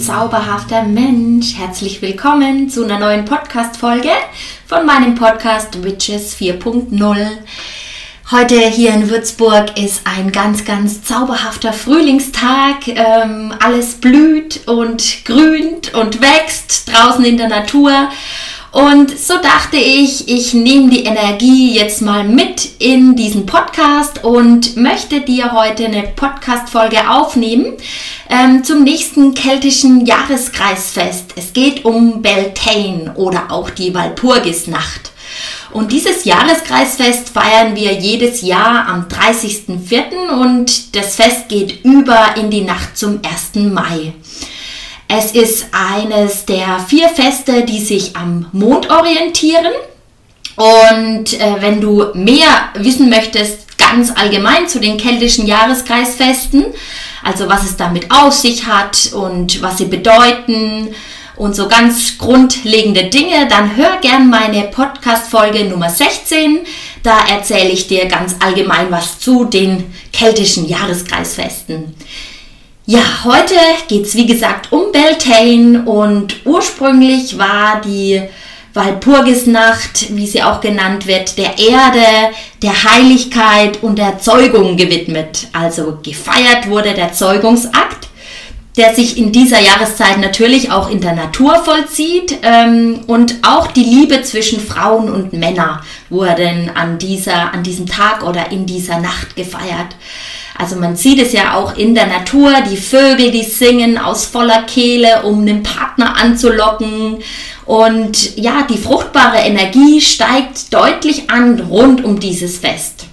zauberhafter Mensch. Herzlich willkommen zu einer neuen Podcast-Folge von meinem Podcast Witches 4.0. Heute hier in Würzburg ist ein ganz, ganz zauberhafter Frühlingstag. Ähm, alles blüht und grünt und wächst draußen in der Natur. Und so dachte ich, ich nehme die Energie jetzt mal mit in diesen Podcast und möchte dir heute eine Podcast-Folge aufnehmen ähm, zum nächsten keltischen Jahreskreisfest. Es geht um Beltane oder auch die Walpurgisnacht. Und dieses Jahreskreisfest feiern wir jedes Jahr am 30.04. und das Fest geht über in die Nacht zum 1. Mai. Es ist eines der vier Feste, die sich am Mond orientieren. Und äh, wenn du mehr wissen möchtest, ganz allgemein zu den keltischen Jahreskreisfesten, also was es damit auf sich hat und was sie bedeuten und so ganz grundlegende Dinge, dann hör gern meine Podcast-Folge Nummer 16. Da erzähle ich dir ganz allgemein was zu den keltischen Jahreskreisfesten. Ja, heute geht es wie gesagt um Beltane und ursprünglich war die Walpurgisnacht, wie sie auch genannt wird, der Erde, der Heiligkeit und der Zeugung gewidmet. Also gefeiert wurde der Zeugungsakt, der sich in dieser Jahreszeit natürlich auch in der Natur vollzieht ähm, und auch die Liebe zwischen Frauen und Männern wurde an, dieser, an diesem Tag oder in dieser Nacht gefeiert. Also man sieht es ja auch in der Natur, die Vögel, die singen aus voller Kehle, um den Partner anzulocken. Und ja, die fruchtbare Energie steigt deutlich an rund um dieses Fest.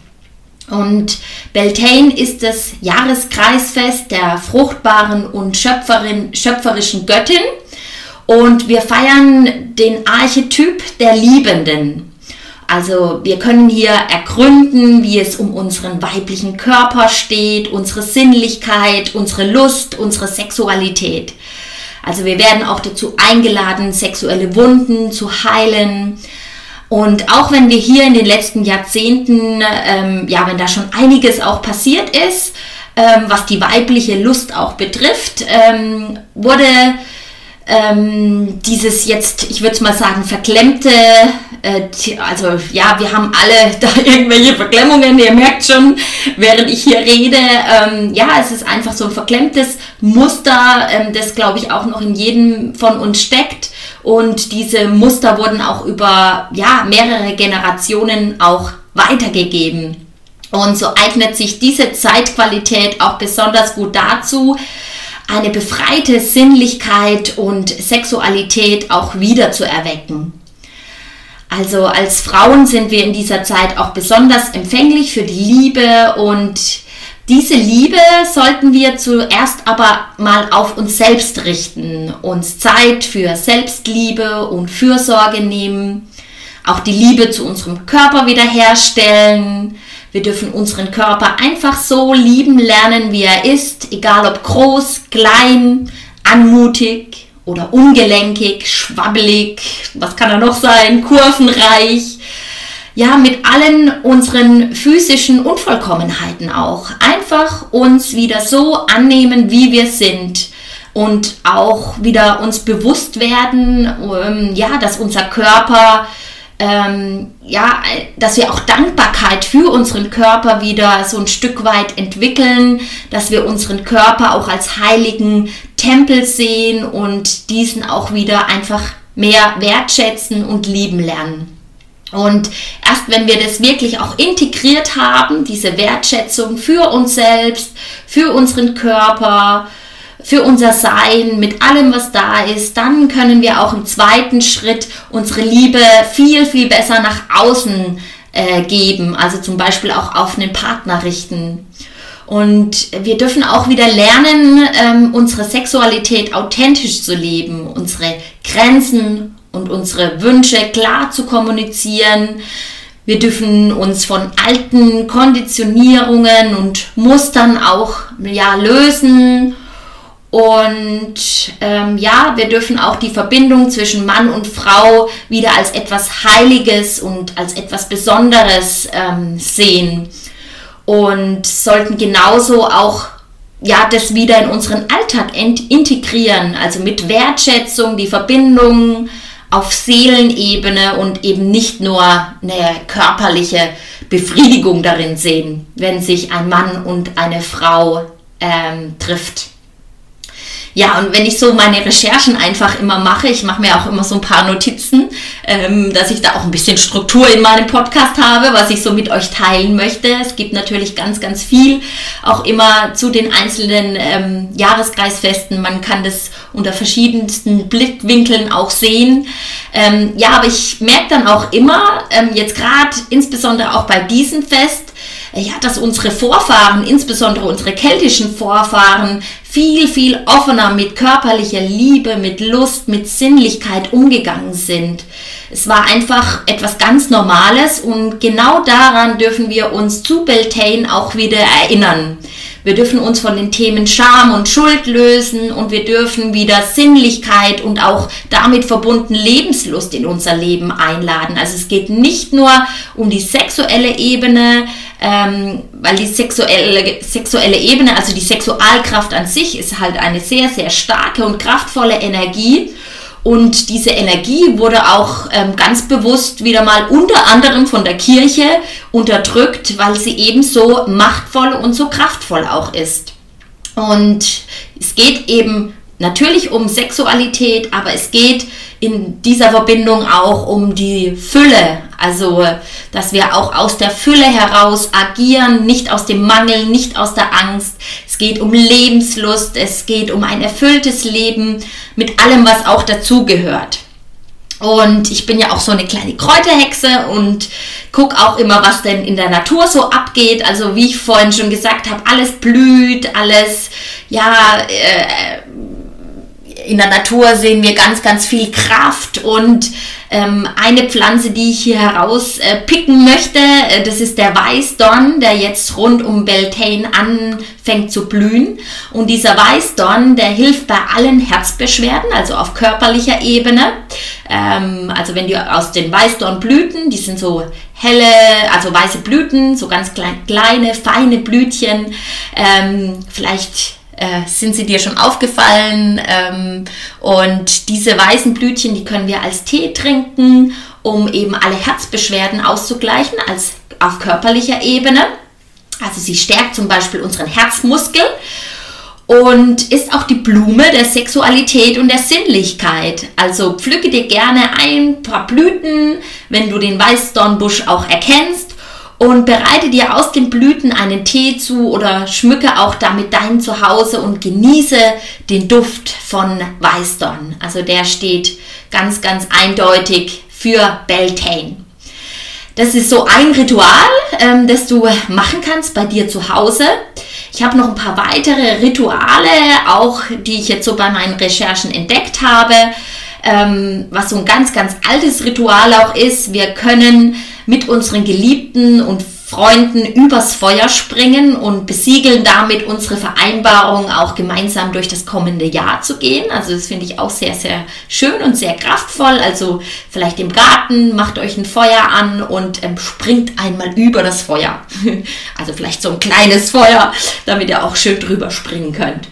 Und Beltane ist das Jahreskreisfest der fruchtbaren und Schöpferin, schöpferischen Göttin. Und wir feiern den Archetyp der Liebenden. Also wir können hier ergründen, wie es um unseren weiblichen Körper steht, unsere Sinnlichkeit, unsere Lust, unsere Sexualität. Also wir werden auch dazu eingeladen, sexuelle Wunden zu heilen. Und auch wenn wir hier in den letzten Jahrzehnten, ähm, ja, wenn da schon einiges auch passiert ist, ähm, was die weibliche Lust auch betrifft, ähm, wurde ähm, dieses jetzt, ich würde mal sagen, verklemmte, äh, also ja, wir haben alle da irgendwelche Verklemmungen, ihr merkt schon, während ich hier rede, ähm, ja, es ist einfach so ein verklemmtes Muster, ähm, das glaube ich auch noch in jedem von uns steckt und diese Muster wurden auch über ja, mehrere Generationen auch weitergegeben. Und so eignet sich diese Zeitqualität auch besonders gut dazu, eine befreite Sinnlichkeit und Sexualität auch wieder zu erwecken. Also als Frauen sind wir in dieser Zeit auch besonders empfänglich für die Liebe und diese Liebe sollten wir zuerst aber mal auf uns selbst richten, uns Zeit für Selbstliebe und Fürsorge nehmen, auch die Liebe zu unserem Körper wiederherstellen, wir dürfen unseren Körper einfach so lieben lernen, wie er ist, egal ob groß, klein, anmutig oder ungelenkig, schwabbelig, was kann er noch sein, kurvenreich. Ja, mit allen unseren physischen Unvollkommenheiten auch. Einfach uns wieder so annehmen, wie wir sind und auch wieder uns bewusst werden, ähm, ja, dass unser Körper ähm, ja, dass wir auch Dankbarkeit für unseren Körper wieder so ein Stück weit entwickeln, dass wir unseren Körper auch als heiligen Tempel sehen und diesen auch wieder einfach mehr wertschätzen und lieben lernen. Und erst wenn wir das wirklich auch integriert haben, diese Wertschätzung für uns selbst, für unseren Körper, für unser Sein, mit allem, was da ist, dann können wir auch im zweiten Schritt unsere Liebe viel, viel besser nach außen äh, geben, also zum Beispiel auch auf einen Partner richten. Und wir dürfen auch wieder lernen, ähm, unsere Sexualität authentisch zu leben, unsere Grenzen und unsere Wünsche klar zu kommunizieren. Wir dürfen uns von alten Konditionierungen und Mustern auch ja, lösen und ähm, ja, wir dürfen auch die Verbindung zwischen Mann und Frau wieder als etwas Heiliges und als etwas Besonderes ähm, sehen. Und sollten genauso auch ja, das wieder in unseren Alltag integrieren, also mit Wertschätzung, die Verbindung auf Seelenebene und eben nicht nur eine körperliche Befriedigung darin sehen, wenn sich ein Mann und eine Frau ähm, trifft. Ja, und wenn ich so meine Recherchen einfach immer mache, ich mache mir auch immer so ein paar Notizen, ähm, dass ich da auch ein bisschen Struktur in meinem Podcast habe, was ich so mit euch teilen möchte. Es gibt natürlich ganz, ganz viel, auch immer zu den einzelnen ähm, Jahreskreisfesten. Man kann das unter verschiedensten Blickwinkeln auch sehen. Ähm, ja, aber ich merke dann auch immer, ähm, jetzt gerade insbesondere auch bei diesem Fest, ja, dass unsere Vorfahren, insbesondere unsere keltischen Vorfahren, viel, viel offener mit körperlicher Liebe, mit Lust, mit Sinnlichkeit umgegangen sind. Es war einfach etwas ganz Normales und genau daran dürfen wir uns zu Beltane auch wieder erinnern. Wir dürfen uns von den Themen Scham und Schuld lösen und wir dürfen wieder Sinnlichkeit und auch damit verbunden Lebenslust in unser Leben einladen. Also es geht nicht nur um die sexuelle Ebene, ähm, weil die sexuelle, sexuelle Ebene, also die Sexualkraft an sich, ist halt eine sehr, sehr starke und kraftvolle Energie. Und diese Energie wurde auch ähm, ganz bewusst wieder mal unter anderem von der Kirche unterdrückt, weil sie eben so machtvoll und so kraftvoll auch ist. Und es geht eben natürlich um Sexualität, aber es geht in dieser Verbindung auch um die Fülle. Also, dass wir auch aus der Fülle heraus agieren, nicht aus dem Mangel, nicht aus der Angst. Es geht um Lebenslust, es geht um ein erfülltes Leben mit allem, was auch dazugehört. Und ich bin ja auch so eine kleine Kräuterhexe und gucke auch immer, was denn in der Natur so abgeht. Also wie ich vorhin schon gesagt habe, alles blüht, alles, ja, äh, in der Natur sehen wir ganz, ganz viel Kraft und ähm, eine Pflanze, die ich hier herauspicken äh, möchte, äh, das ist der Weißdorn, der jetzt rund um Beltane anfängt zu blühen. Und dieser Weißdorn, der hilft bei allen Herzbeschwerden, also auf körperlicher Ebene. Ähm, also wenn du aus den Weißdornblüten, die sind so helle, also weiße Blüten, so ganz klein, kleine, feine Blütchen, ähm, vielleicht äh, sind sie dir schon aufgefallen. Ähm, und diese weißen Blütchen, die können wir als Tee trinken, um eben alle Herzbeschwerden auszugleichen, als auf körperlicher Ebene. Also sie stärkt zum Beispiel unseren Herzmuskel und ist auch die Blume der Sexualität und der Sinnlichkeit. Also pflücke dir gerne ein paar Blüten, wenn du den Weißdornbusch auch erkennst und bereite dir aus den Blüten einen Tee zu oder schmücke auch damit dein Zuhause und genieße den Duft von Weißdorn. Also der steht ganz, ganz eindeutig für Beltane. Das ist so ein Ritual, ähm, das du machen kannst bei dir zu Hause. Ich habe noch ein paar weitere Rituale, auch die ich jetzt so bei meinen Recherchen entdeckt habe, ähm, was so ein ganz, ganz altes Ritual auch ist. Wir können mit unseren Geliebten und Freunden übers Feuer springen und besiegeln damit unsere Vereinbarung, auch gemeinsam durch das kommende Jahr zu gehen. Also das finde ich auch sehr, sehr schön und sehr kraftvoll. Also vielleicht im Garten, macht euch ein Feuer an und ähm, springt einmal über das Feuer. also vielleicht so ein kleines Feuer, damit ihr auch schön drüber springen könnt.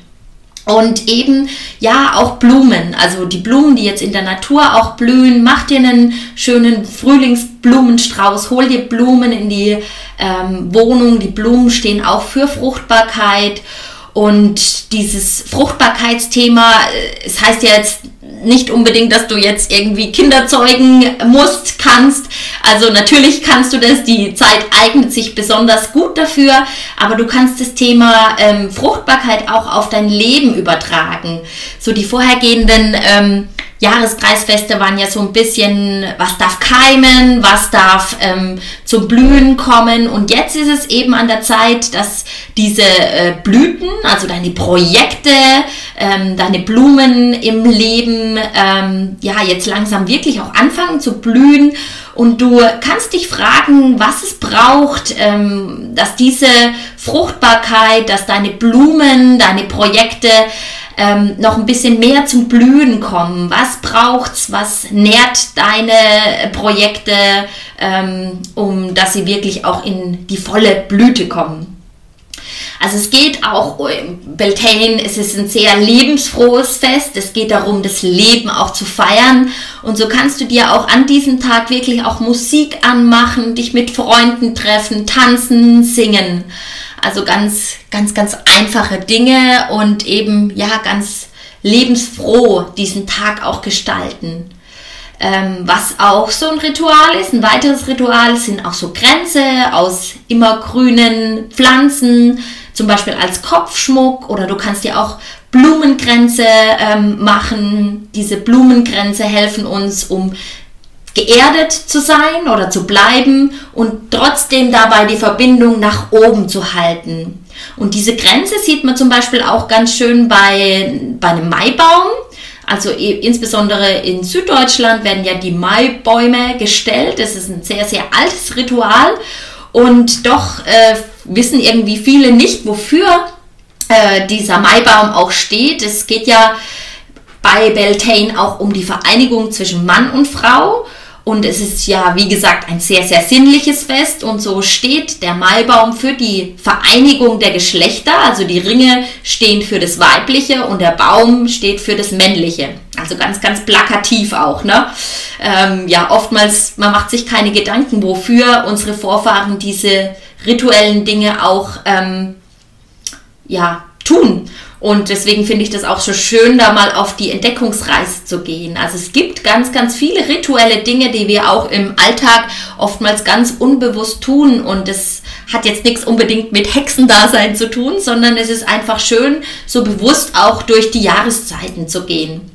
Und eben, ja, auch Blumen. Also die Blumen, die jetzt in der Natur auch blühen. Mach dir einen schönen Frühlingsblumenstrauß. Hol dir Blumen in die ähm, Wohnung. Die Blumen stehen auch für Fruchtbarkeit. Und dieses Fruchtbarkeitsthema, äh, es heißt ja jetzt nicht unbedingt, dass du jetzt irgendwie Kinder zeugen musst, kannst. Also natürlich kannst du das, die Zeit eignet sich besonders gut dafür, aber du kannst das Thema ähm, Fruchtbarkeit auch auf dein Leben übertragen. So die vorhergehenden ähm, Jahreskreisfeste waren ja so ein bisschen, was darf keimen, was darf ähm, zum Blühen kommen. Und jetzt ist es eben an der Zeit, dass diese äh, Blüten, also deine Projekte, ähm, deine Blumen im Leben, ähm, ja, jetzt langsam wirklich auch anfangen zu blühen. Und du kannst dich fragen, was es braucht, ähm, dass diese Fruchtbarkeit, dass deine Blumen, deine Projekte ähm, noch ein bisschen mehr zum Blühen kommen? Was braucht's? Was nährt deine Projekte, ähm, um dass sie wirklich auch in die volle Blüte kommen? Also es geht auch, Beltane, es ist ein sehr lebensfrohes Fest. Es geht darum, das Leben auch zu feiern. Und so kannst du dir auch an diesem Tag wirklich auch Musik anmachen, dich mit Freunden treffen, tanzen, singen. Also ganz, ganz, ganz einfache Dinge und eben, ja, ganz lebensfroh diesen Tag auch gestalten. Ähm, was auch so ein Ritual ist, ein weiteres Ritual sind auch so Grenze aus immergrünen Pflanzen, zum Beispiel als Kopfschmuck oder du kannst dir auch Blumengrenze ähm, machen. Diese Blumengrenze helfen uns, um geerdet zu sein oder zu bleiben und trotzdem dabei die Verbindung nach oben zu halten. Und diese Grenze sieht man zum Beispiel auch ganz schön bei, bei einem Maibaum. Also insbesondere in Süddeutschland werden ja die Maibäume gestellt. Das ist ein sehr, sehr altes Ritual. Und doch äh, wissen irgendwie viele nicht, wofür äh, dieser Maibaum auch steht. Es geht ja bei Beltane auch um die Vereinigung zwischen Mann und Frau. Und es ist ja, wie gesagt, ein sehr, sehr sinnliches Fest. Und so steht der Maibaum für die Vereinigung der Geschlechter. Also die Ringe stehen für das Weibliche und der Baum steht für das Männliche. Also ganz, ganz plakativ auch. Ne? Ähm, ja, oftmals, man macht sich keine Gedanken, wofür unsere Vorfahren diese rituellen Dinge auch ähm, ja, tun. Und deswegen finde ich das auch so schön, da mal auf die Entdeckungsreise zu gehen. Also es gibt ganz, ganz viele rituelle Dinge, die wir auch im Alltag oftmals ganz unbewusst tun. Und das hat jetzt nichts unbedingt mit Hexendasein zu tun, sondern es ist einfach schön, so bewusst auch durch die Jahreszeiten zu gehen.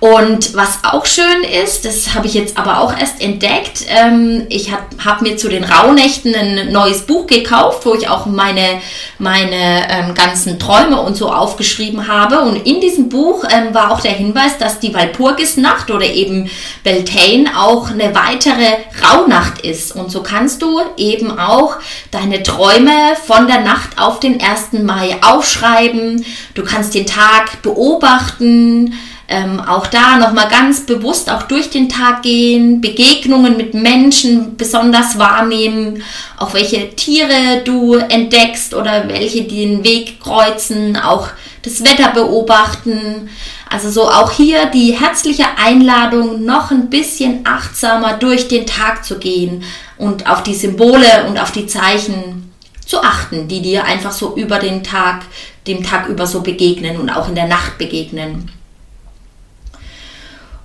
Und was auch schön ist, das habe ich jetzt aber auch erst entdeckt, ähm, ich habe hab mir zu den Rauhnächten ein neues Buch gekauft, wo ich auch meine, meine ähm, ganzen Träume und so aufgeschrieben habe. Und in diesem Buch ähm, war auch der Hinweis, dass die Walpurgisnacht oder eben Beltane auch eine weitere Rauhnacht ist. Und so kannst du eben auch deine Träume von der Nacht auf den 1. Mai aufschreiben. Du kannst den Tag beobachten ähm, auch da nochmal ganz bewusst auch durch den Tag gehen, Begegnungen mit Menschen besonders wahrnehmen, auch welche Tiere du entdeckst oder welche den Weg kreuzen, auch das Wetter beobachten. Also so auch hier die herzliche Einladung, noch ein bisschen achtsamer durch den Tag zu gehen und auf die Symbole und auf die Zeichen zu achten, die dir einfach so über den Tag, dem Tag über so begegnen und auch in der Nacht begegnen.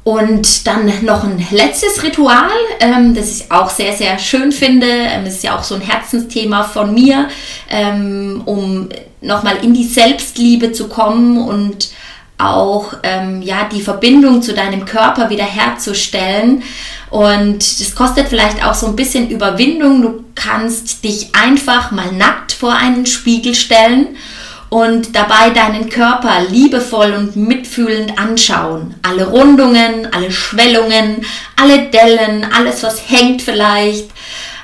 Und dann noch ein letztes Ritual, ähm, das ich auch sehr, sehr schön finde. Ähm, das ist ja auch so ein Herzensthema von mir, ähm, um nochmal in die Selbstliebe zu kommen und auch ähm, ja, die Verbindung zu deinem Körper wieder herzustellen. Und das kostet vielleicht auch so ein bisschen Überwindung. Du kannst dich einfach mal nackt vor einen Spiegel stellen und dabei deinen Körper liebevoll und mitfühlend anschauen. Alle Rundungen, alle Schwellungen, alle Dellen, alles, was hängt vielleicht,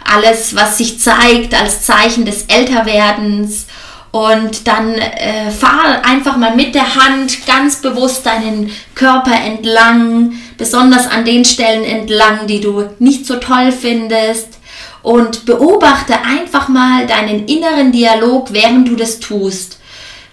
alles, was sich zeigt als Zeichen des Älterwerdens. Und dann äh, fahr einfach mal mit der Hand ganz bewusst deinen Körper entlang, besonders an den Stellen entlang, die du nicht so toll findest. Und beobachte einfach mal deinen inneren Dialog, während du das tust.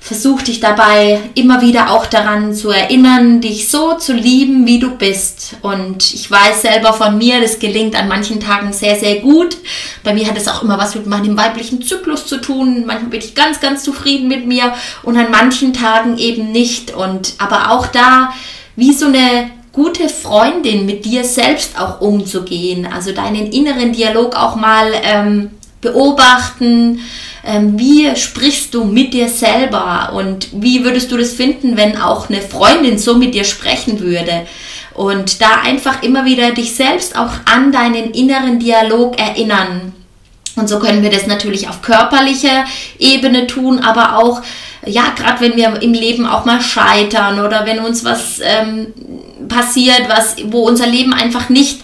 Versuch dich dabei immer wieder auch daran zu erinnern, dich so zu lieben, wie du bist. Und ich weiß selber von mir, das gelingt an manchen Tagen sehr, sehr gut. Bei mir hat es auch immer was mit meinem weiblichen Zyklus zu tun. Manchmal bin ich ganz, ganz zufrieden mit mir und an manchen Tagen eben nicht. Und aber auch da, wie so eine gute Freundin mit dir selbst auch umzugehen. Also deinen inneren Dialog auch mal ähm, beobachten ähm, wie sprichst du mit dir selber und wie würdest du das finden, wenn auch eine Freundin so mit dir sprechen würde? Und da einfach immer wieder dich selbst auch an deinen inneren Dialog erinnern. Und so können wir das natürlich auf körperlicher Ebene tun, aber auch, ja, gerade wenn wir im Leben auch mal scheitern oder wenn uns was ähm, passiert, was, wo unser Leben einfach nicht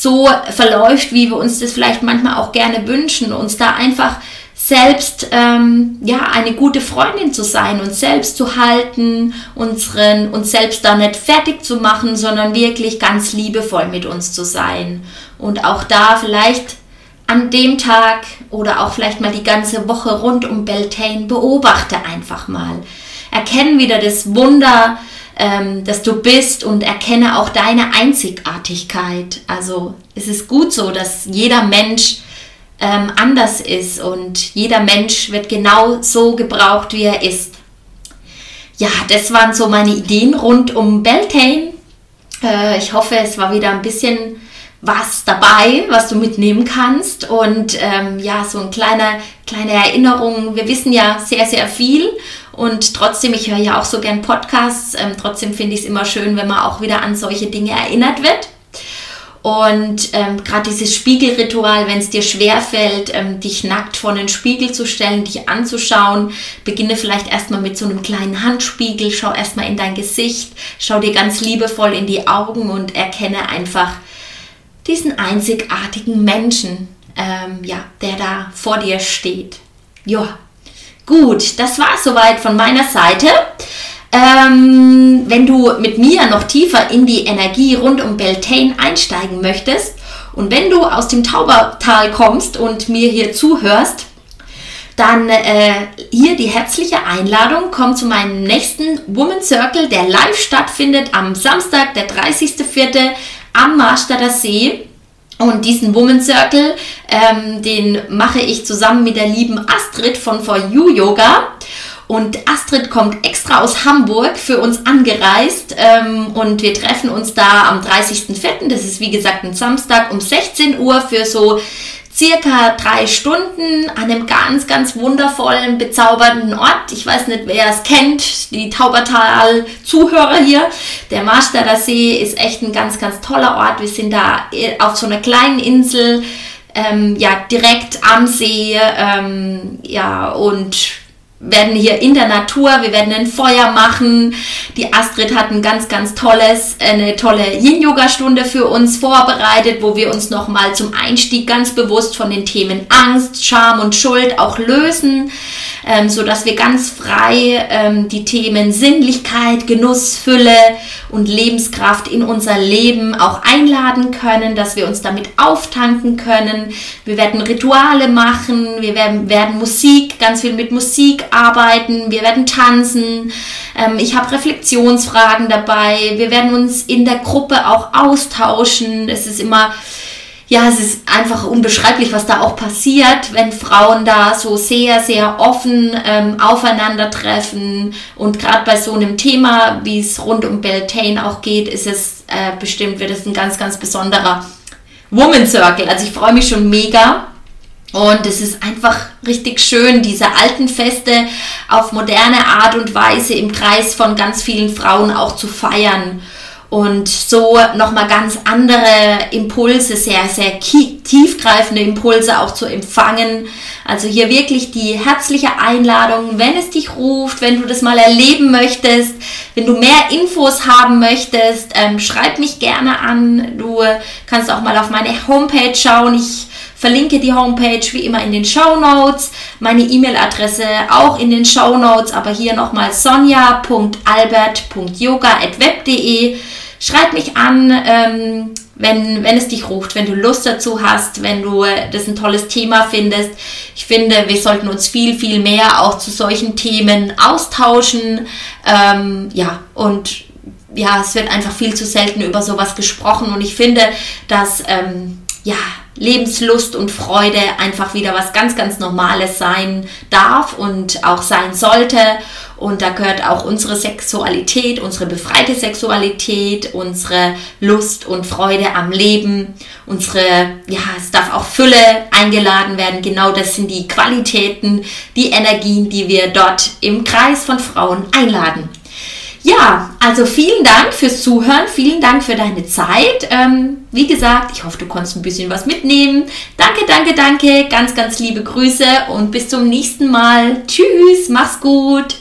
so verläuft, wie wir uns das vielleicht manchmal auch gerne wünschen, uns da einfach selbst ähm, ja eine gute Freundin zu sein, uns selbst zu halten, unseren uns selbst da nicht fertig zu machen, sondern wirklich ganz liebevoll mit uns zu sein und auch da vielleicht an dem Tag oder auch vielleicht mal die ganze Woche rund um Beltane, beobachte einfach mal. Erkenne wieder das Wunder, ähm, dass du bist und erkenne auch deine Einzigartigkeit. Also es ist gut so, dass jeder Mensch ähm, anders ist und jeder Mensch wird genau so gebraucht, wie er ist. Ja, das waren so meine Ideen rund um Beltane. Äh, ich hoffe, es war wieder ein bisschen was dabei, was du mitnehmen kannst und ähm, ja, so eine kleine, kleine Erinnerung. Wir wissen ja sehr, sehr viel und trotzdem, ich höre ja auch so gern Podcasts, ähm, trotzdem finde ich es immer schön, wenn man auch wieder an solche Dinge erinnert wird. Und ähm, gerade dieses Spiegelritual, wenn es dir schwerfällt, ähm, dich nackt vor den Spiegel zu stellen, dich anzuschauen, beginne vielleicht erstmal mit so einem kleinen Handspiegel, schau erstmal in dein Gesicht, schau dir ganz liebevoll in die Augen und erkenne einfach diesen einzigartigen Menschen, ähm, ja, der da vor dir steht. Ja, gut, das war soweit von meiner Seite. Ähm, wenn du mit mir noch tiefer in die Energie rund um Beltane einsteigen möchtest und wenn du aus dem Taubertal kommst und mir hier zuhörst, dann äh, hier die herzliche Einladung. Komm zu meinem nächsten Woman Circle, der live stattfindet am Samstag, der 30.04. am Marstadter See. Und diesen Woman Circle, ähm, den mache ich zusammen mit der lieben Astrid von For You Yoga. Und Astrid kommt extra aus Hamburg für uns angereist ähm, und wir treffen uns da am 30.04. Das ist wie gesagt ein Samstag um 16 Uhr für so circa drei Stunden an einem ganz, ganz wundervollen, bezaubernden Ort. Ich weiß nicht, wer es kennt, die Taubertal-Zuhörer hier. Der Marstadter See ist echt ein ganz, ganz toller Ort. Wir sind da äh, auf so einer kleinen Insel, ähm, ja, direkt am See, ähm, ja, und werden hier in der Natur, wir werden ein Feuer machen. Die Astrid hat ein ganz, ganz tolles, eine tolle Yin-Yoga-Stunde für uns vorbereitet, wo wir uns nochmal zum Einstieg ganz bewusst von den Themen Angst, Scham und Schuld auch lösen, ähm, so wir ganz frei ähm, die Themen Sinnlichkeit, Genuss, Fülle und Lebenskraft in unser Leben auch einladen können, dass wir uns damit auftanken können. Wir werden Rituale machen, wir werden, werden Musik, ganz viel mit Musik arbeiten, wir werden tanzen, ähm, ich habe Reflexionsfragen dabei, wir werden uns in der Gruppe auch austauschen. Es ist immer, ja, es ist einfach unbeschreiblich, was da auch passiert, wenn Frauen da so sehr, sehr offen ähm, aufeinandertreffen. Und gerade bei so einem Thema, wie es rund um Beltane auch geht, ist es äh, bestimmt, wird es ein ganz, ganz besonderer Woman Circle. Also ich freue mich schon mega. Und es ist einfach richtig schön, diese alten Feste auf moderne Art und Weise im Kreis von ganz vielen Frauen auch zu feiern und so nochmal ganz andere Impulse, sehr, sehr tiefgreifende Impulse auch zu empfangen. Also hier wirklich die herzliche Einladung, wenn es dich ruft, wenn du das mal erleben möchtest, wenn du mehr Infos haben möchtest, ähm, schreib mich gerne an. Du kannst auch mal auf meine Homepage schauen. Ich verlinke die Homepage wie immer in den Show Notes, meine E-Mail-Adresse auch in den Show Notes, aber hier nochmal sonja.albert.yoga.web.de. Schreib mich an, ähm, wenn, wenn es dich ruft, wenn du Lust dazu hast, wenn du äh, das ein tolles Thema findest. Ich finde, wir sollten uns viel, viel mehr auch zu solchen Themen austauschen. Ähm, ja, und ja, es wird einfach viel zu selten über sowas gesprochen und ich finde, dass ähm, ja, Lebenslust und Freude einfach wieder was ganz, ganz Normales sein darf und auch sein sollte. Und da gehört auch unsere Sexualität, unsere befreite Sexualität, unsere Lust und Freude am Leben, unsere, ja, es darf auch Fülle eingeladen werden. Genau das sind die Qualitäten, die Energien, die wir dort im Kreis von Frauen einladen. Ja, also vielen Dank fürs Zuhören, vielen Dank für deine Zeit. Ähm, wie gesagt, ich hoffe, du konntest ein bisschen was mitnehmen. Danke, danke, danke, ganz, ganz liebe Grüße und bis zum nächsten Mal. Tschüss, mach's gut.